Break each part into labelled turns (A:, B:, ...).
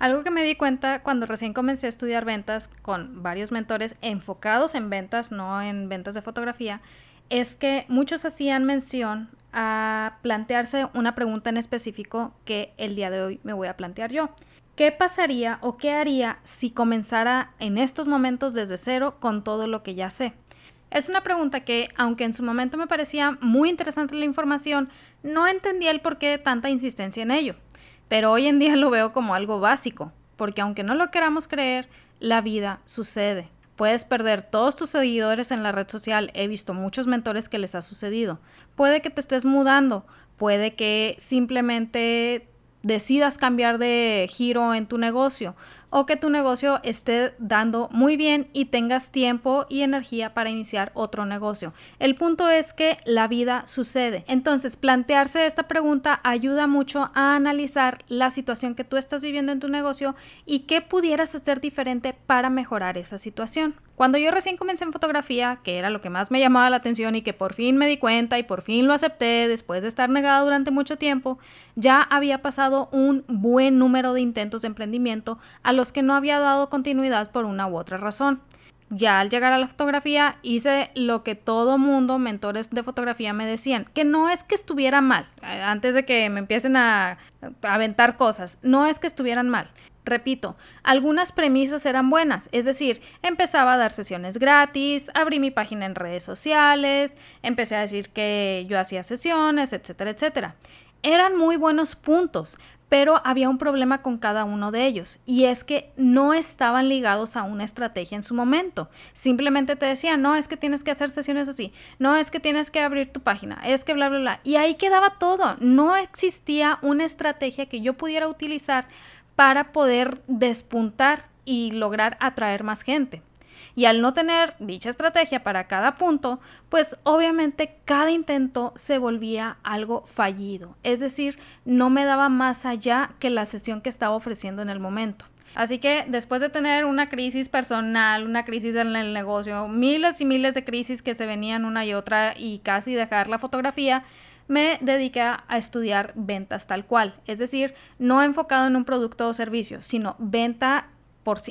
A: Algo que me di cuenta cuando recién comencé a estudiar ventas con varios mentores enfocados en ventas, no en ventas de fotografía, es que muchos hacían mención a plantearse una pregunta en específico que el día de hoy me voy a plantear yo. ¿Qué pasaría o qué haría si comenzara en estos momentos desde cero con todo lo que ya sé? Es una pregunta que, aunque en su momento me parecía muy interesante la información, no entendía el porqué de tanta insistencia en ello. Pero hoy en día lo veo como algo básico, porque aunque no lo queramos creer, la vida sucede. Puedes perder todos tus seguidores en la red social, he visto muchos mentores que les ha sucedido. Puede que te estés mudando, puede que simplemente decidas cambiar de giro en tu negocio o que tu negocio esté dando muy bien y tengas tiempo y energía para iniciar otro negocio. El punto es que la vida sucede. Entonces, plantearse esta pregunta ayuda mucho a analizar la situación que tú estás viviendo en tu negocio y qué pudieras hacer diferente para mejorar esa situación. Cuando yo recién comencé en fotografía, que era lo que más me llamaba la atención y que por fin me di cuenta y por fin lo acepté después de estar negada durante mucho tiempo, ya había pasado un buen número de intentos de emprendimiento a los que no había dado continuidad por una u otra razón. Ya al llegar a la fotografía hice lo que todo mundo, mentores de fotografía, me decían, que no es que estuviera mal, eh, antes de que me empiecen a aventar cosas, no es que estuvieran mal, Repito, algunas premisas eran buenas, es decir, empezaba a dar sesiones gratis, abrí mi página en redes sociales, empecé a decir que yo hacía sesiones, etcétera, etcétera. Eran muy buenos puntos, pero había un problema con cada uno de ellos y es que no estaban ligados a una estrategia en su momento. Simplemente te decían, no, es que tienes que hacer sesiones así, no, es que tienes que abrir tu página, es que bla, bla, bla. Y ahí quedaba todo. No existía una estrategia que yo pudiera utilizar para poder despuntar y lograr atraer más gente. Y al no tener dicha estrategia para cada punto, pues obviamente cada intento se volvía algo fallido. Es decir, no me daba más allá que la sesión que estaba ofreciendo en el momento. Así que después de tener una crisis personal, una crisis en el negocio, miles y miles de crisis que se venían una y otra y casi dejar la fotografía, me dediqué a estudiar ventas tal cual, es decir, no enfocado en un producto o servicio, sino venta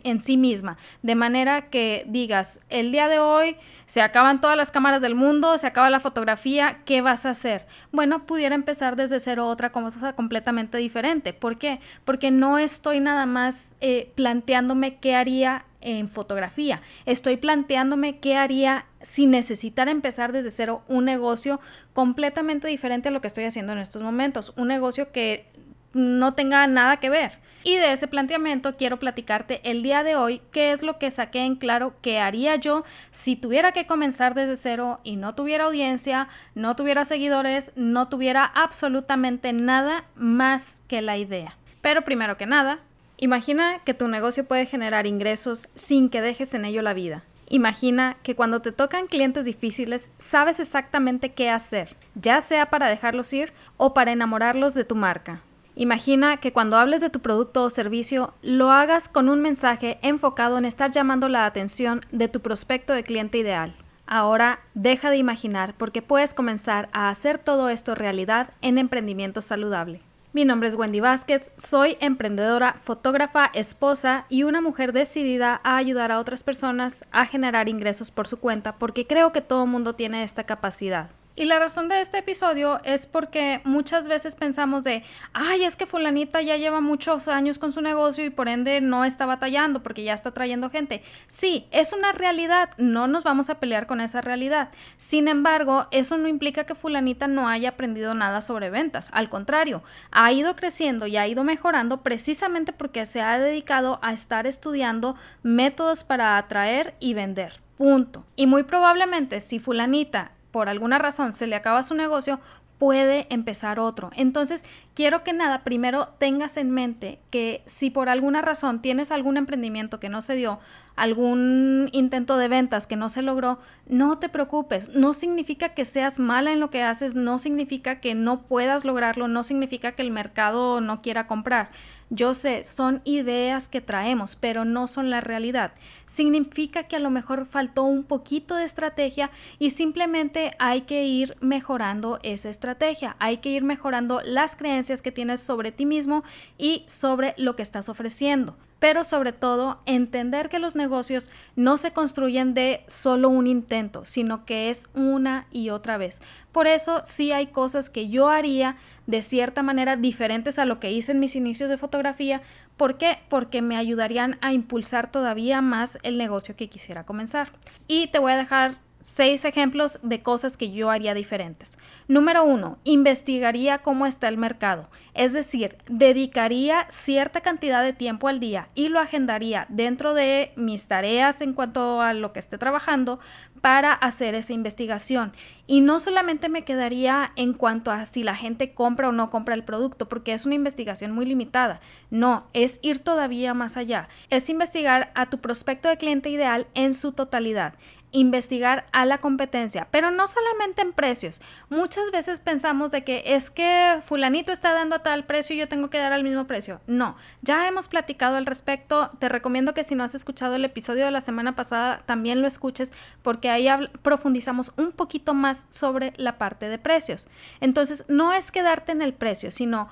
A: en sí misma, de manera que digas, el día de hoy se acaban todas las cámaras del mundo, se acaba la fotografía, ¿qué vas a hacer? Bueno, pudiera empezar desde cero otra cosa completamente diferente. ¿Por qué? Porque no estoy nada más eh, planteándome qué haría en fotografía. Estoy planteándome qué haría si necesitara empezar desde cero un negocio completamente diferente a lo que estoy haciendo en estos momentos. Un negocio que no tenga nada que ver. Y de ese planteamiento quiero platicarte el día de hoy qué es lo que saqué en claro que haría yo si tuviera que comenzar desde cero y no tuviera audiencia, no tuviera seguidores, no tuviera absolutamente nada más que la idea. Pero primero que nada, Imagina que tu negocio puede generar ingresos sin que dejes en ello la vida. Imagina que cuando te tocan clientes difíciles sabes exactamente qué hacer, ya sea para dejarlos ir o para enamorarlos de tu marca. Imagina que cuando hables de tu producto o servicio lo hagas con un mensaje enfocado en estar llamando la atención de tu prospecto de cliente ideal. Ahora deja de imaginar porque puedes comenzar a hacer todo esto realidad en emprendimiento saludable. Mi nombre es Wendy Vázquez, soy emprendedora, fotógrafa, esposa y una mujer decidida a ayudar a otras personas a generar ingresos por su cuenta porque creo que todo mundo tiene esta capacidad. Y la razón de este episodio es porque muchas veces pensamos de, ay, es que fulanita ya lleva muchos años con su negocio y por ende no está batallando porque ya está trayendo gente. Sí, es una realidad, no nos vamos a pelear con esa realidad. Sin embargo, eso no implica que fulanita no haya aprendido nada sobre ventas. Al contrario, ha ido creciendo y ha ido mejorando precisamente porque se ha dedicado a estar estudiando métodos para atraer y vender. Punto. Y muy probablemente si fulanita por alguna razón se le acaba su negocio, puede empezar otro. Entonces, quiero que nada, primero tengas en mente que si por alguna razón tienes algún emprendimiento que no se dio, algún intento de ventas que no se logró, no te preocupes. No significa que seas mala en lo que haces, no significa que no puedas lograrlo, no significa que el mercado no quiera comprar. Yo sé, son ideas que traemos, pero no son la realidad. Significa que a lo mejor faltó un poquito de estrategia y simplemente hay que ir mejorando esa estrategia, hay que ir mejorando las creencias que tienes sobre ti mismo y sobre lo que estás ofreciendo pero sobre todo entender que los negocios no se construyen de solo un intento, sino que es una y otra vez. Por eso sí hay cosas que yo haría de cierta manera diferentes a lo que hice en mis inicios de fotografía. ¿Por qué? Porque me ayudarían a impulsar todavía más el negocio que quisiera comenzar. Y te voy a dejar seis ejemplos de cosas que yo haría diferentes. Número uno, investigaría cómo está el mercado, es decir, dedicaría cierta cantidad de tiempo al día y lo agendaría dentro de mis tareas en cuanto a lo que esté trabajando para hacer esa investigación. Y no solamente me quedaría en cuanto a si la gente compra o no compra el producto, porque es una investigación muy limitada. No, es ir todavía más allá. Es investigar a tu prospecto de cliente ideal en su totalidad investigar a la competencia, pero no solamente en precios. Muchas veces pensamos de que es que fulanito está dando a tal precio y yo tengo que dar al mismo precio. No, ya hemos platicado al respecto. Te recomiendo que si no has escuchado el episodio de la semana pasada, también lo escuches porque ahí profundizamos un poquito más sobre la parte de precios. Entonces, no es quedarte en el precio, sino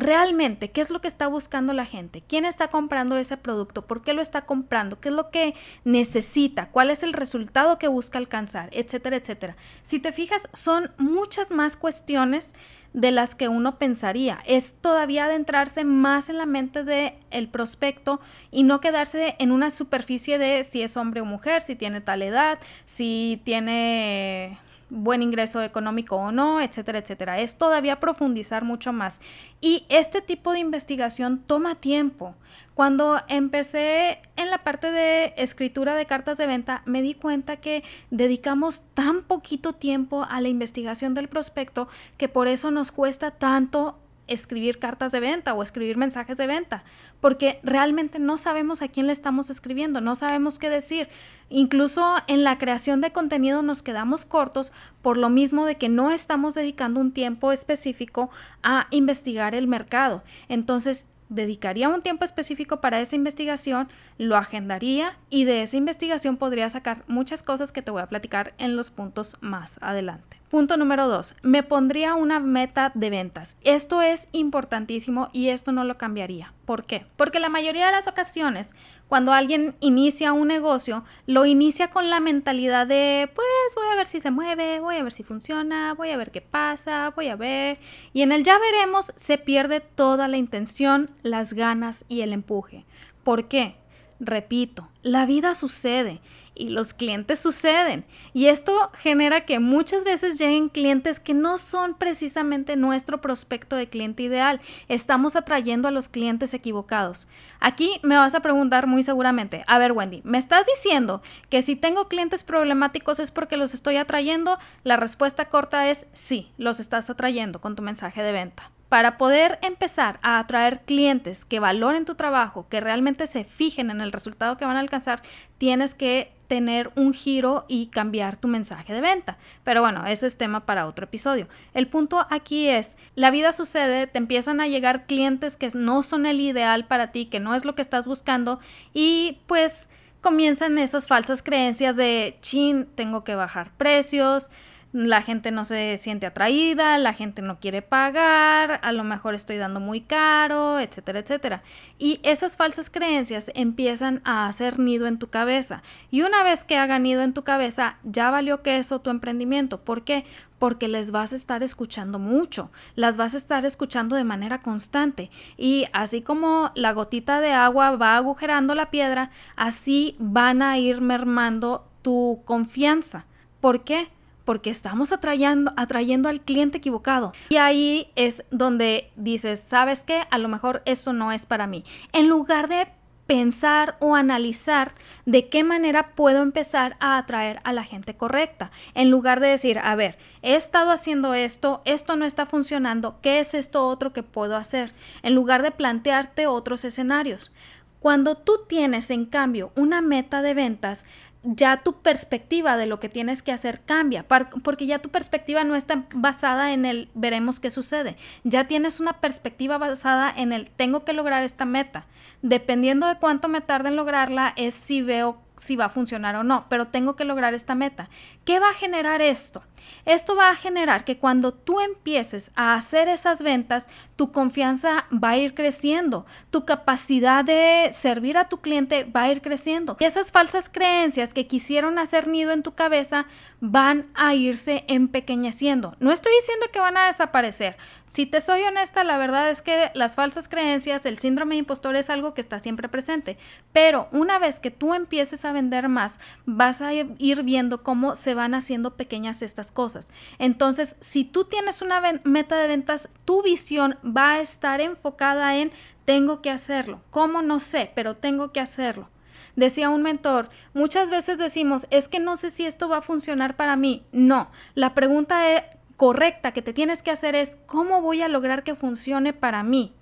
A: realmente qué es lo que está buscando la gente, quién está comprando ese producto, por qué lo está comprando, qué es lo que necesita, cuál es el resultado que busca alcanzar, etcétera, etcétera. Si te fijas, son muchas más cuestiones de las que uno pensaría. Es todavía adentrarse más en la mente del el prospecto y no quedarse en una superficie de si es hombre o mujer, si tiene tal edad, si tiene buen ingreso económico o no, etcétera, etcétera. Es todavía profundizar mucho más. Y este tipo de investigación toma tiempo. Cuando empecé en la parte de escritura de cartas de venta, me di cuenta que dedicamos tan poquito tiempo a la investigación del prospecto que por eso nos cuesta tanto escribir cartas de venta o escribir mensajes de venta, porque realmente no sabemos a quién le estamos escribiendo, no sabemos qué decir. Incluso en la creación de contenido nos quedamos cortos por lo mismo de que no estamos dedicando un tiempo específico a investigar el mercado. Entonces, dedicaría un tiempo específico para esa investigación, lo agendaría y de esa investigación podría sacar muchas cosas que te voy a platicar en los puntos más adelante. Punto número dos, me pondría una meta de ventas. Esto es importantísimo y esto no lo cambiaría. ¿Por qué? Porque la mayoría de las ocasiones, cuando alguien inicia un negocio, lo inicia con la mentalidad de, pues voy a ver si se mueve, voy a ver si funciona, voy a ver qué pasa, voy a ver. Y en el ya veremos se pierde toda la intención, las ganas y el empuje. ¿Por qué? Repito, la vida sucede y los clientes suceden. Y esto genera que muchas veces lleguen clientes que no son precisamente nuestro prospecto de cliente ideal. Estamos atrayendo a los clientes equivocados. Aquí me vas a preguntar muy seguramente, a ver Wendy, ¿me estás diciendo que si tengo clientes problemáticos es porque los estoy atrayendo? La respuesta corta es sí, los estás atrayendo con tu mensaje de venta. Para poder empezar a atraer clientes que valoren tu trabajo, que realmente se fijen en el resultado que van a alcanzar, tienes que tener un giro y cambiar tu mensaje de venta. Pero bueno, eso es tema para otro episodio. El punto aquí es, la vida sucede, te empiezan a llegar clientes que no son el ideal para ti, que no es lo que estás buscando y pues comienzan esas falsas creencias de, chin, tengo que bajar precios, la gente no se siente atraída, la gente no quiere pagar, a lo mejor estoy dando muy caro, etcétera, etcétera. Y esas falsas creencias empiezan a hacer nido en tu cabeza. Y una vez que hagan nido en tu cabeza, ya valió que eso tu emprendimiento. ¿Por qué? Porque les vas a estar escuchando mucho, las vas a estar escuchando de manera constante. Y así como la gotita de agua va agujerando la piedra, así van a ir mermando tu confianza. ¿Por qué? Porque estamos atrayendo, atrayendo al cliente equivocado. Y ahí es donde dices, ¿sabes qué? A lo mejor eso no es para mí. En lugar de pensar o analizar de qué manera puedo empezar a atraer a la gente correcta, en lugar de decir, a ver, he estado haciendo esto, esto no está funcionando, ¿qué es esto otro que puedo hacer? En lugar de plantearte otros escenarios. Cuando tú tienes, en cambio, una meta de ventas, ya tu perspectiva de lo que tienes que hacer cambia, porque ya tu perspectiva no está basada en el veremos qué sucede, ya tienes una perspectiva basada en el tengo que lograr esta meta. Dependiendo de cuánto me tarde en lograrla, es si veo si va a funcionar o no, pero tengo que lograr esta meta. ¿Qué va a generar esto? Esto va a generar que cuando tú empieces a hacer esas ventas, tu confianza va a ir creciendo, tu capacidad de servir a tu cliente va a ir creciendo. Y esas falsas creencias que quisieron hacer nido en tu cabeza van a irse empequeñeciendo. No estoy diciendo que van a desaparecer. Si te soy honesta, la verdad es que las falsas creencias, el síndrome de impostor es algo que está siempre presente. Pero una vez que tú empieces a vender más, vas a ir viendo cómo se van haciendo pequeñas estas cosas. Entonces, si tú tienes una meta de ventas, tu visión va a estar enfocada en tengo que hacerlo. ¿Cómo? No sé, pero tengo que hacerlo. Decía un mentor, muchas veces decimos, es que no sé si esto va a funcionar para mí. No, la pregunta e, correcta que te tienes que hacer es, ¿cómo voy a lograr que funcione para mí?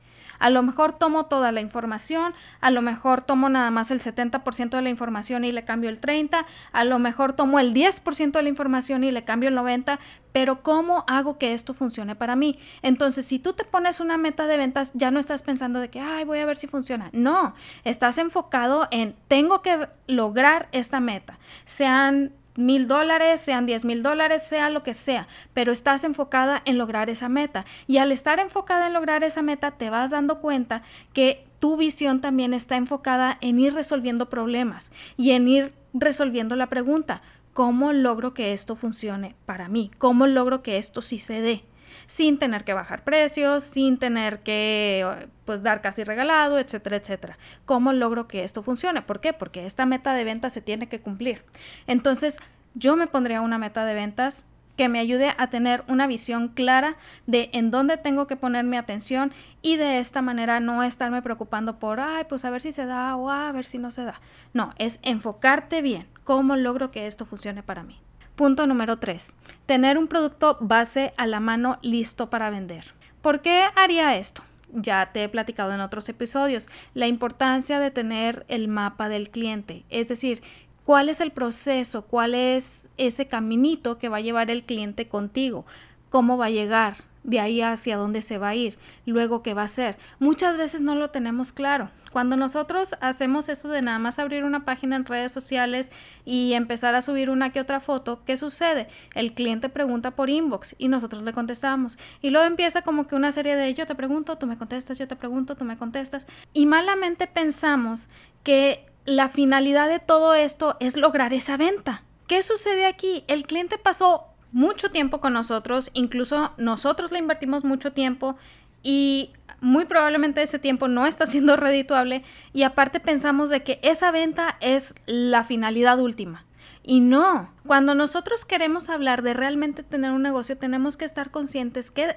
A: A lo mejor tomo toda la información, a lo mejor tomo nada más el 70% de la información y le cambio el 30%, a lo mejor tomo el 10% de la información y le cambio el 90%, pero ¿cómo hago que esto funcione para mí? Entonces, si tú te pones una meta de ventas, ya no estás pensando de que, ay, voy a ver si funciona. No, estás enfocado en, tengo que lograr esta meta. Sean mil dólares, sean diez mil dólares, sea lo que sea, pero estás enfocada en lograr esa meta. Y al estar enfocada en lograr esa meta, te vas dando cuenta que tu visión también está enfocada en ir resolviendo problemas y en ir resolviendo la pregunta, ¿cómo logro que esto funcione para mí? ¿Cómo logro que esto sí se dé? Sin tener que bajar precios, sin tener que pues dar casi regalado, etcétera, etcétera. ¿Cómo logro que esto funcione? ¿Por qué? Porque esta meta de ventas se tiene que cumplir. Entonces, yo me pondría una meta de ventas que me ayude a tener una visión clara de en dónde tengo que poner mi atención y de esta manera no estarme preocupando por, ay, pues a ver si se da o a ver si no se da. No, es enfocarte bien. ¿Cómo logro que esto funcione para mí? Punto número 3. Tener un producto base a la mano listo para vender. ¿Por qué haría esto? Ya te he platicado en otros episodios la importancia de tener el mapa del cliente, es decir, cuál es el proceso, cuál es ese caminito que va a llevar el cliente contigo, cómo va a llegar, de ahí hacia dónde se va a ir, luego qué va a hacer. Muchas veces no lo tenemos claro. Cuando nosotros hacemos eso de nada más abrir una página en redes sociales y empezar a subir una que otra foto, ¿qué sucede? El cliente pregunta por inbox y nosotros le contestamos. Y luego empieza como que una serie de yo te pregunto, tú me contestas, yo te pregunto, tú me contestas. Y malamente pensamos que la finalidad de todo esto es lograr esa venta. ¿Qué sucede aquí? El cliente pasó mucho tiempo con nosotros, incluso nosotros le invertimos mucho tiempo y muy probablemente ese tiempo no está siendo redituable y aparte pensamos de que esa venta es la finalidad última. Y no, cuando nosotros queremos hablar de realmente tener un negocio, tenemos que estar conscientes que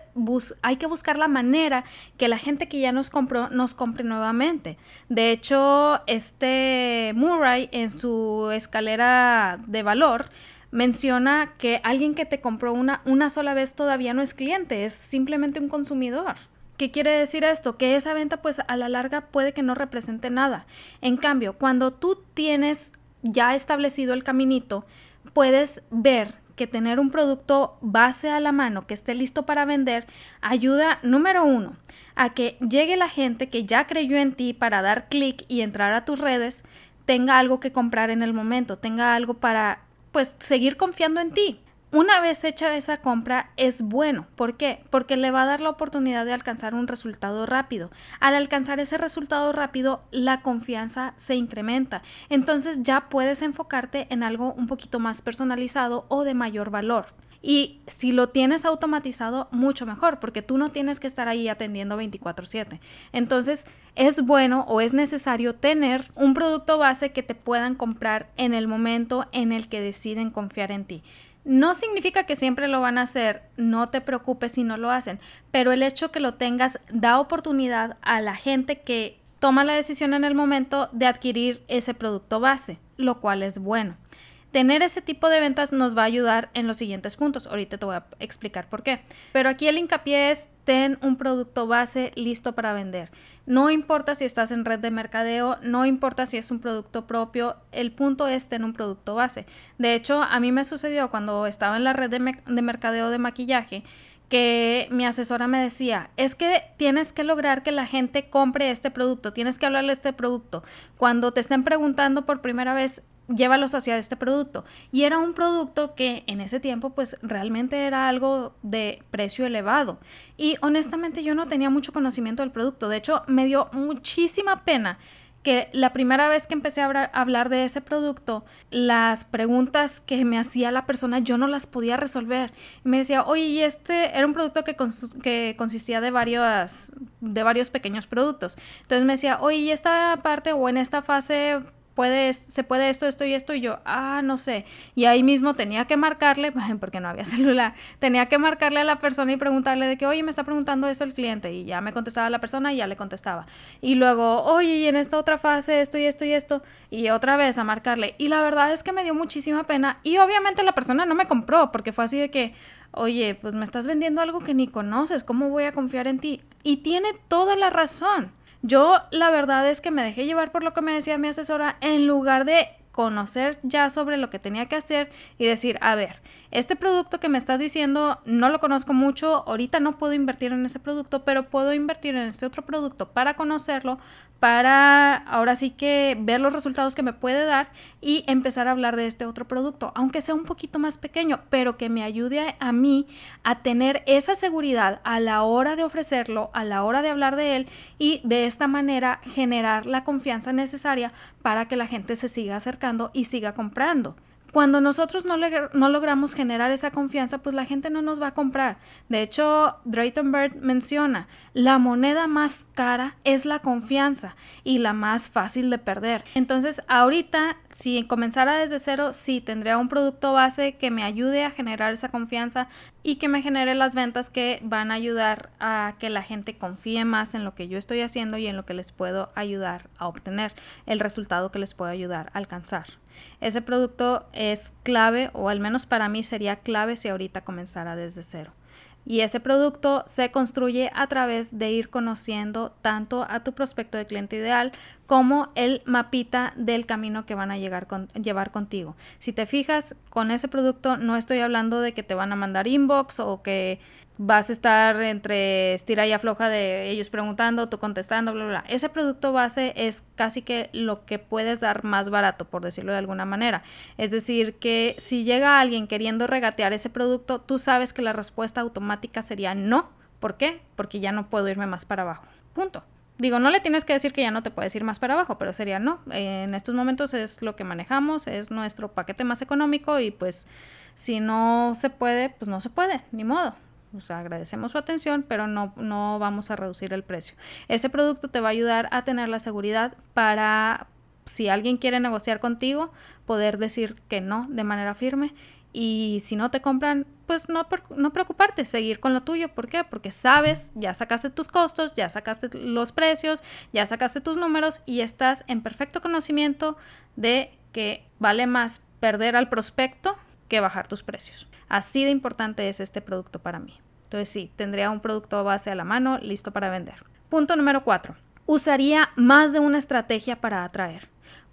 A: hay que buscar la manera que la gente que ya nos compró nos compre nuevamente. De hecho, este Murray en su escalera de valor menciona que alguien que te compró una, una sola vez todavía no es cliente, es simplemente un consumidor. ¿Qué quiere decir esto? Que esa venta pues a la larga puede que no represente nada. En cambio, cuando tú tienes ya establecido el caminito, puedes ver que tener un producto base a la mano que esté listo para vender ayuda, número uno, a que llegue la gente que ya creyó en ti para dar clic y entrar a tus redes, tenga algo que comprar en el momento, tenga algo para pues seguir confiando en ti. Una vez hecha esa compra es bueno. ¿Por qué? Porque le va a dar la oportunidad de alcanzar un resultado rápido. Al alcanzar ese resultado rápido, la confianza se incrementa. Entonces ya puedes enfocarte en algo un poquito más personalizado o de mayor valor. Y si lo tienes automatizado, mucho mejor, porque tú no tienes que estar ahí atendiendo 24/7. Entonces, es bueno o es necesario tener un producto base que te puedan comprar en el momento en el que deciden confiar en ti. No significa que siempre lo van a hacer, no te preocupes si no lo hacen, pero el hecho que lo tengas da oportunidad a la gente que toma la decisión en el momento de adquirir ese producto base, lo cual es bueno. Tener ese tipo de ventas nos va a ayudar en los siguientes puntos. Ahorita te voy a explicar por qué. Pero aquí el hincapié es ten un producto base listo para vender. No importa si estás en red de mercadeo, no importa si es un producto propio, el punto es tener un producto base. De hecho, a mí me sucedió cuando estaba en la red de, de mercadeo de maquillaje que mi asesora me decía, es que tienes que lograr que la gente compre este producto, tienes que hablarle de este producto. Cuando te estén preguntando por primera vez, llévalos hacia este producto. Y era un producto que en ese tiempo pues realmente era algo de precio elevado. Y honestamente yo no tenía mucho conocimiento del producto. De hecho, me dio muchísima pena que la primera vez que empecé a hablar de ese producto, las preguntas que me hacía la persona yo no las podía resolver. Me decía, oye, y este era un producto que, que consistía de varios, de varios pequeños productos. Entonces me decía, oye, y esta parte o en esta fase se puede esto, esto y esto, y yo, ah, no sé. Y ahí mismo tenía que marcarle, porque no había celular, tenía que marcarle a la persona y preguntarle de que, oye, me está preguntando esto el cliente, y ya me contestaba la persona y ya le contestaba. Y luego, oye, y en esta otra fase, esto y esto y esto, y otra vez a marcarle. Y la verdad es que me dio muchísima pena, y obviamente la persona no me compró, porque fue así de que, oye, pues me estás vendiendo algo que ni conoces, ¿cómo voy a confiar en ti? Y tiene toda la razón. Yo la verdad es que me dejé llevar por lo que me decía mi asesora en lugar de conocer ya sobre lo que tenía que hacer y decir, a ver, este producto que me estás diciendo no lo conozco mucho, ahorita no puedo invertir en ese producto, pero puedo invertir en este otro producto para conocerlo, para ahora sí que ver los resultados que me puede dar y empezar a hablar de este otro producto, aunque sea un poquito más pequeño, pero que me ayude a, mí a tener esa seguridad a la hora de ofrecerlo, a la hora de hablar de él y de esta manera generar la confianza necesaria para que la gente se siga acercando y siga comprando. Cuando nosotros no, logramos generar esa confianza, pues la gente no nos va a comprar. De hecho, Drayton Bird menciona, la moneda más cara es la confianza y la más fácil de perder. Entonces, ahorita, si comenzara desde cero, sí, tendría un producto base que me ayude a generar esa confianza y que me genere las ventas que van a ayudar a que la gente confíe más en lo que yo estoy haciendo y en lo que les puedo ayudar a obtener, el resultado que les puedo ayudar a alcanzar. Ese producto es clave, o al menos para mí sería clave si ahorita comenzara desde cero. Y ese producto se construye a través de ir conociendo tanto a tu prospecto de cliente ideal como el mapita del camino que van a llegar llevar contigo. Si te fijas, con ese producto no estoy hablando de que te van a mandar inbox o que vas a estar entre estira y afloja de ellos preguntando, tú contestando, bla, bla. Ese producto base es casi que lo que puedes dar más barato, por decirlo de alguna manera. Es decir, que si llega alguien queriendo regatear ese producto, tú sabes que la respuesta automática sería no. ¿Por qué? Porque ya no puedo irme más para abajo. Punto. Digo, no le tienes que decir que ya no te puedes ir más para abajo, pero sería no. En estos momentos es lo que manejamos, es nuestro paquete más económico y pues si no se puede, pues no se puede, ni modo. O agradecemos su atención, pero no, no vamos a reducir el precio. Ese producto te va a ayudar a tener la seguridad para, si alguien quiere negociar contigo, poder decir que no de manera firme. Y si no te compran, pues no, no preocuparte, seguir con lo tuyo. ¿Por qué? Porque sabes, ya sacaste tus costos, ya sacaste los precios, ya sacaste tus números y estás en perfecto conocimiento de que vale más perder al prospecto que bajar tus precios. Así de importante es este producto para mí. Entonces sí, tendría un producto base a la mano listo para vender. Punto número 4. Usaría más de una estrategia para atraer.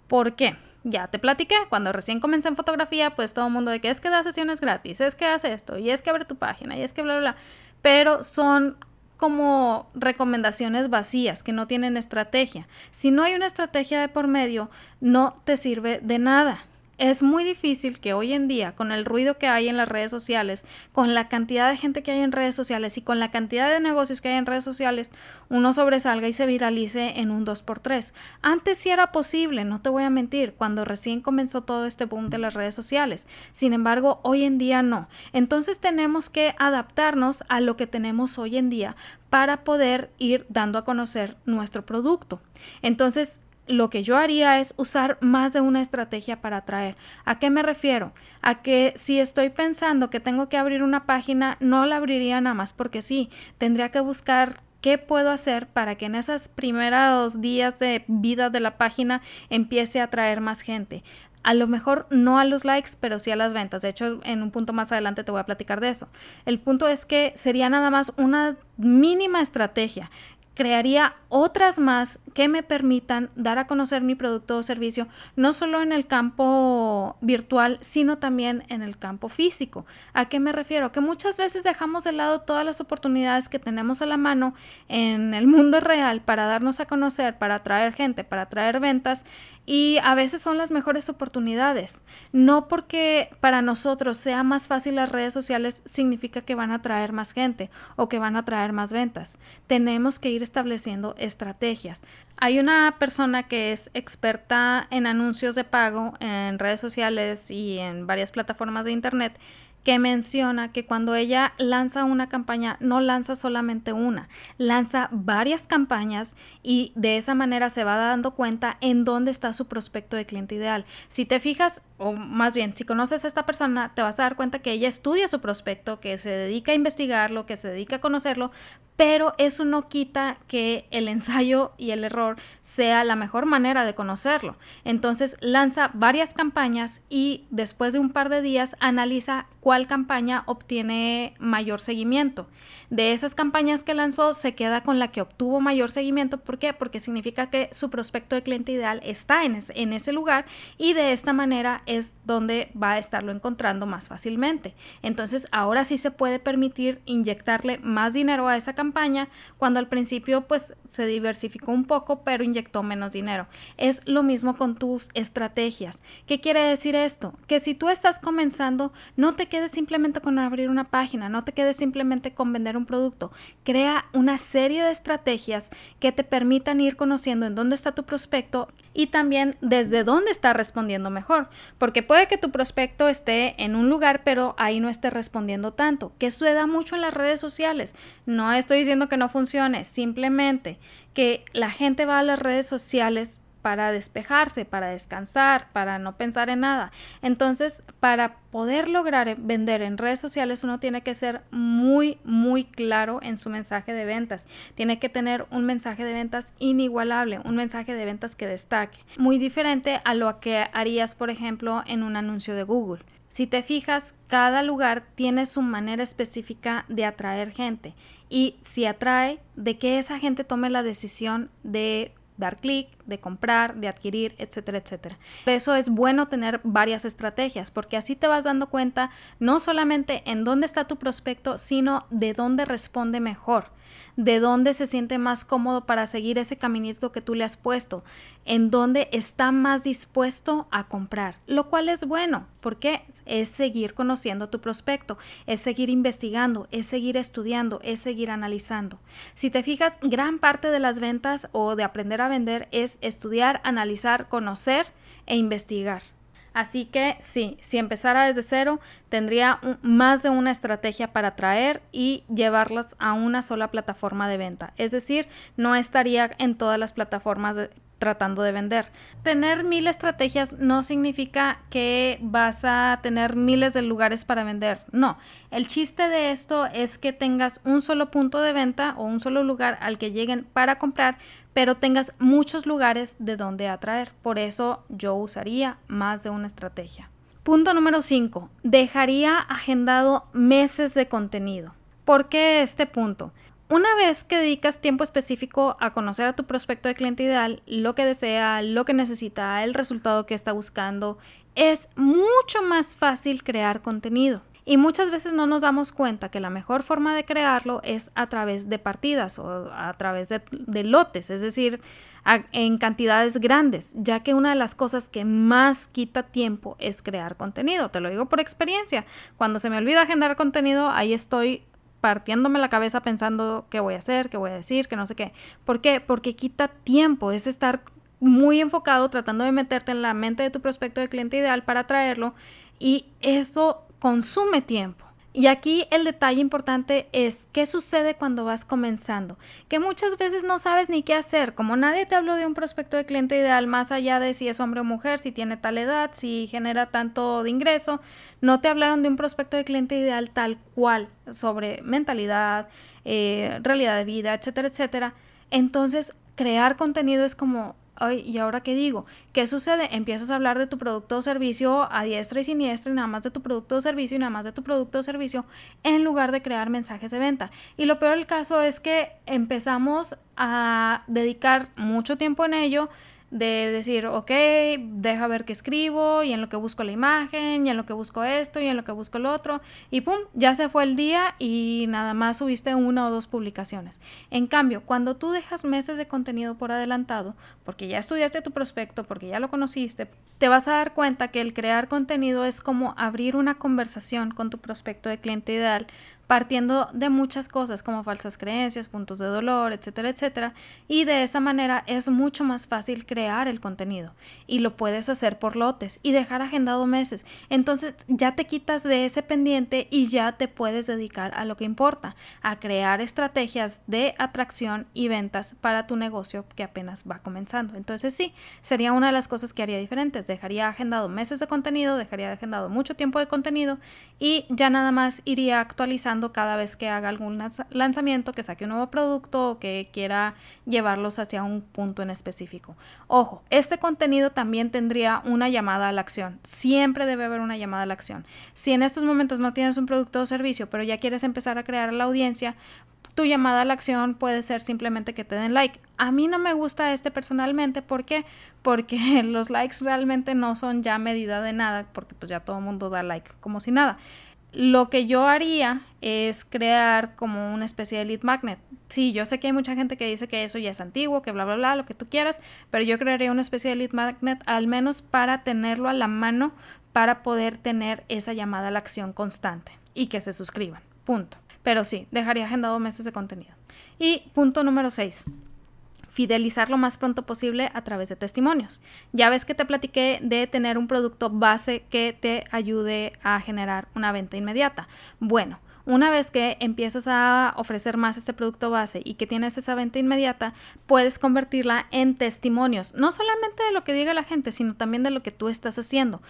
A: ¿Por qué? Ya te platiqué, cuando recién comencé en fotografía, pues todo el mundo de que es que da sesiones gratis, es que hace esto, y es que abre tu página, y es que bla, bla, bla. Pero son como recomendaciones vacías que no tienen estrategia. Si no hay una estrategia de por medio, no te sirve de nada es muy difícil que hoy en día, con el ruido que hay en las redes sociales, con la cantidad de gente que hay en redes sociales y con la cantidad de negocios que hay en redes sociales, uno sobresalga y se viralice en un 2x3. Antes sí era posible, no te voy a mentir, cuando recién comenzó todo este boom de las redes sociales. Sin embargo, hoy en día no. Entonces tenemos que adaptarnos a lo que tenemos hoy en día para poder ir dando a conocer nuestro producto. Entonces, lo que yo haría es usar más de una estrategia para atraer. ¿A qué me refiero? A que si estoy pensando que tengo que abrir una página, no la abriría nada más porque sí, tendría que buscar qué puedo hacer para que en esos primeros días de vida de la página empiece a atraer más gente A lo mejor no a los likes, pero sí a las ventas. De hecho, en un punto más adelante te voy a platicar de eso. El punto es que sería nada más una mínima estrategia crearía otras más que me permitan dar a conocer mi producto o servicio, no solo en el campo virtual, sino también en el campo físico. ¿A qué me refiero? Que muchas veces dejamos de lado todas las oportunidades que tenemos a la mano en el mundo real para darnos a conocer, para atraer gente, para atraer ventas y a veces son las mejores oportunidades. No porque para nosotros sea más fácil las redes sociales significa que van a atraer más gente o que van a traer más ventas. Tenemos que ir estableciendo estrategias. Hay una persona que es experta en anuncios de pago en redes sociales y en varias plataformas de internet que menciona que cuando ella lanza una campaña, no lanza solamente una, lanza varias campañas y de esa manera se va dando cuenta en dónde está su prospecto de cliente ideal. Si te fijas, o más bien, si conoces a esta persona, te vas a dar cuenta que ella estudia su prospecto, que se dedica a investigarlo, que se dedica a conocerlo, pero eso no quita que el ensayo y el error sea la mejor manera de conocerlo. Entonces lanza varias campañas y después de un par de días analiza cuál campaña obtiene mayor seguimiento. De esas campañas que lanzó se queda con la que obtuvo mayor seguimiento. ¿Por qué? Porque significa que su prospecto de cliente ideal está en, ese lugar y de esta manera es donde va a estarlo encontrando más fácilmente. Entonces ahora sí se puede permitir inyectarle más dinero a esa campaña campaña, cuando al principio pues se diversificó un poco, pero inyectó menos dinero. Es lo mismo con tus estrategias. ¿Qué quiere decir esto? Que si tú estás comenzando, no te quedes simplemente con abrir una página, no te quedes simplemente con vender un producto. Crea una serie de estrategias que te permitan ir conociendo en dónde está tu prospecto y también desde dónde está respondiendo mejor, porque puede que tu prospecto esté en un lugar pero ahí no esté respondiendo tanto, que suceda mucho en las redes sociales. No estoy diciendo que no funcione, simplemente que la gente va a las redes sociales para despejarse, para descansar, para no pensar en nada. Entonces, para poder lograr vender en redes sociales, uno tiene que ser muy, muy claro en su mensaje de ventas. Tiene que tener un mensaje de ventas inigualable, un mensaje de ventas que destaque. Muy diferente a lo que harías, por ejemplo, en un anuncio de Google. Si te fijas, cada lugar tiene su manera específica de atraer gente y si atrae, de que esa gente tome la decisión de dar clic, de comprar, de adquirir, etcétera, etcétera. Por eso es bueno tener varias estrategias, porque así te vas dando cuenta no solamente en dónde está tu prospecto, sino de dónde responde mejor de dónde se siente más cómodo para seguir ese caminito que tú le has puesto, en dónde está más dispuesto a comprar, lo cual es bueno, porque es seguir conociendo tu prospecto, es seguir investigando, es seguir estudiando, es seguir analizando. Si te fijas, gran parte de las ventas o de aprender a vender es estudiar, analizar, conocer e investigar. Así que sí, si empezara desde cero, tendría más de una estrategia para atraer y llevarlas a una sola plataforma de venta. Es decir, no estaría en todas las plataformas de, tratando de vender. Tener mil estrategias no significa que vas a tener miles de lugares para vender. No, el chiste de esto es que tengas un solo punto de venta o un solo lugar al que lleguen para comprar, pero tengas muchos lugares de donde atraer. Por eso yo usaría más de una estrategia. Punto número 5. Dejaría agendado meses de contenido. ¿Por qué este punto? Una vez que dedicas tiempo específico a conocer a tu prospecto de cliente ideal, lo que desea, lo que necesita, el resultado que está buscando, es mucho más fácil crear contenido. Y muchas veces no nos damos cuenta que la mejor forma de crearlo es a través de partidas o a través de, lotes, es decir, en cantidades grandes, ya que una de las cosas que más quita tiempo es crear contenido. Te lo digo por experiencia. Cuando se me olvida agendar contenido, ahí estoy partiéndome la cabeza pensando qué voy a hacer, qué voy a decir, que no sé qué. ¿Por qué? Porque quita tiempo, es estar muy enfocado tratando de meterte en la mente de tu prospecto de cliente ideal para atraerlo y eso consume tiempo. Y aquí el detalle importante es qué sucede cuando vas comenzando, que muchas veces no sabes ni qué hacer, como nadie te habló de un prospecto de cliente ideal más allá de si es hombre o mujer, si tiene tal edad, si genera tanto de ingreso, no te hablaron de un prospecto de cliente ideal tal cual sobre mentalidad, eh, realidad de vida, etcétera, etcétera. Entonces, crear contenido es como Ay, ¿y ahora qué digo? ¿Qué sucede? Empiezas a hablar de tu producto o servicio a diestra y siniestra y nada más de tu producto o servicio y nada más de tu producto o servicio en lugar de crear mensajes de venta. Y lo peor del caso es que empezamos a dedicar mucho tiempo en ello de decir, ok, deja ver qué escribo y en lo que busco la imagen y en lo que busco esto y en lo que busco el otro y pum, ya se fue el día y nada más subiste una o dos publicaciones. En cambio, cuando tú dejas meses de contenido por adelantado, porque ya estudiaste tu prospecto, porque ya lo conociste, te vas a dar cuenta que el crear contenido es como abrir una conversación con tu prospecto de cliente ideal partiendo de muchas cosas como falsas creencias, puntos de dolor, etcétera, etcétera. Y de esa manera es mucho más fácil crear el contenido y lo puedes hacer por lotes y dejar agendado meses. Entonces ya te quitas de ese pendiente y ya te puedes dedicar a lo que importa, a crear estrategias de atracción y ventas para tu negocio que apenas va comenzando. Entonces sí, sería una de las cosas que haría diferentes. Dejaría agendado meses de contenido, dejaría agendado mucho tiempo de contenido y ya nada más iría actualizando cada vez que haga algún lanzamiento, que saque un nuevo producto o que quiera llevarlos hacia un punto en específico. Ojo, este contenido también tendría una llamada a la acción. Siempre debe haber una llamada a la acción. Si en estos momentos no tienes un producto o servicio, pero ya quieres empezar a crear la audiencia, tu llamada a la acción puede ser simplemente que te den like. A mí no me gusta este personalmente, ¿por qué? Porque los likes realmente no son ya medida de nada, porque pues ya todo el mundo da like como si nada. Lo que yo haría es crear como una especie de lead magnet. Sí, yo sé que hay mucha gente que dice que eso ya es antiguo, que bla, bla, bla, lo que tú quieras, pero yo crearía una especie de lead magnet al menos para tenerlo a la mano para poder tener esa llamada a la acción constante y que se suscriban. Punto. Pero sí, dejaría agendado meses de contenido. Y punto número 6 fidelizar lo más pronto posible a través de testimonios. Ya ves que te platiqué de tener un producto base que te ayude a generar una venta inmediata. Bueno, una vez que empiezas a ofrecer más este producto base y que tienes esa venta inmediata, puedes convertirla en testimonios, no solamente de lo que diga la gente, sino también de lo que tú estás haciendo.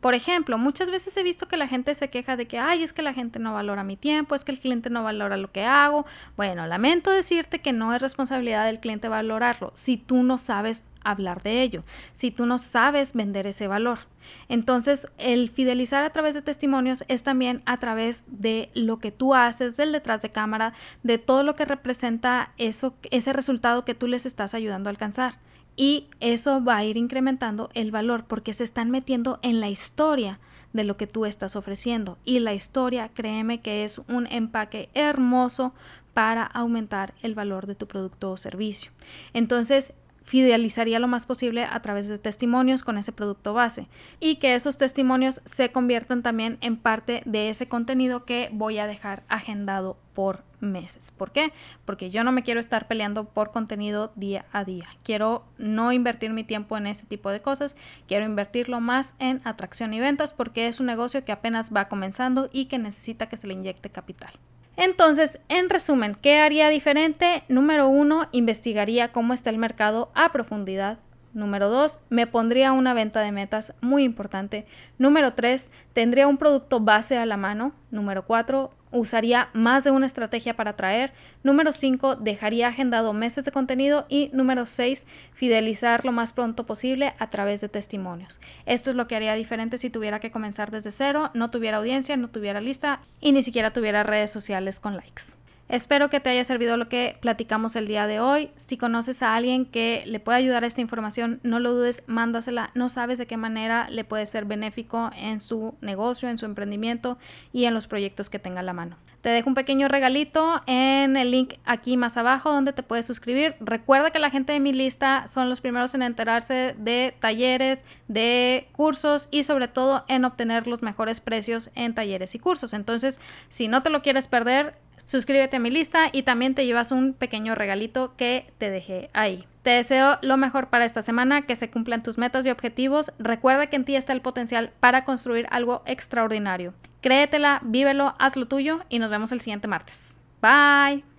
A: Por ejemplo, muchas veces he visto que la gente se queja de que, ay, es que la gente no valora mi tiempo, es que el cliente no valora lo que hago. Bueno, lamento decirte que no es responsabilidad del cliente valorarlo si tú no sabes hablar de ello, si tú no sabes vender ese valor. Entonces, el fidelizar a través de testimonios es también a través de lo que tú haces, del detrás de cámara, de todo lo que representa eso, ese resultado que tú les estás ayudando a alcanzar. Y eso va a ir incrementando el valor porque se están metiendo en la historia de lo que tú estás ofreciendo. Y la historia, créeme que es un empaque hermoso para aumentar el valor de tu producto o servicio. Entonces, fidelizaría lo más posible a través de testimonios con ese producto base y que esos testimonios se conviertan también en parte de ese contenido que voy a dejar agendado por meses. ¿Por qué? Porque yo no me quiero estar peleando por contenido día a día. Quiero no invertir mi tiempo en ese tipo de cosas, quiero invertirlo más en atracción y ventas porque es un negocio que apenas va comenzando y que necesita que se le inyecte capital. Entonces, en resumen, ¿qué haría diferente? Número uno, investigaría cómo está el mercado a profundidad. Número dos, me pondría una venta de metas muy importante. Número tres, tendría un producto base a la mano. Número cuatro, usaría más de una estrategia para atraer. Número 5, dejaría agendado meses de contenido. Y número 6, fidelizar lo más pronto posible a través de testimonios. Esto es lo que haría diferente si tuviera que comenzar desde cero, no tuviera audiencia, no tuviera lista y ni siquiera tuviera redes sociales con likes. Espero que te haya servido lo que platicamos el día de hoy. Si conoces a alguien que le puede ayudar a esta información, no lo dudes, mándasela. No sabes de qué manera le puede ser benéfico en su negocio, en su emprendimiento y en los proyectos que tenga a la mano. Te dejo un pequeño regalito en el link aquí más abajo donde te puedes suscribir. Recuerda que la gente de mi lista son los primeros en enterarse de talleres, de cursos y sobre todo en obtener los mejores precios en talleres y cursos. Entonces, si no te lo quieres perder, suscríbete a mi lista y también te llevas un pequeño regalito que te dejé ahí. Te deseo lo mejor para esta semana, que se cumplan tus metas y objetivos. Recuerda que en ti está el potencial para construir algo extraordinario. Créetela, vívelo, haz lo tuyo y nos vemos el siguiente martes. Bye.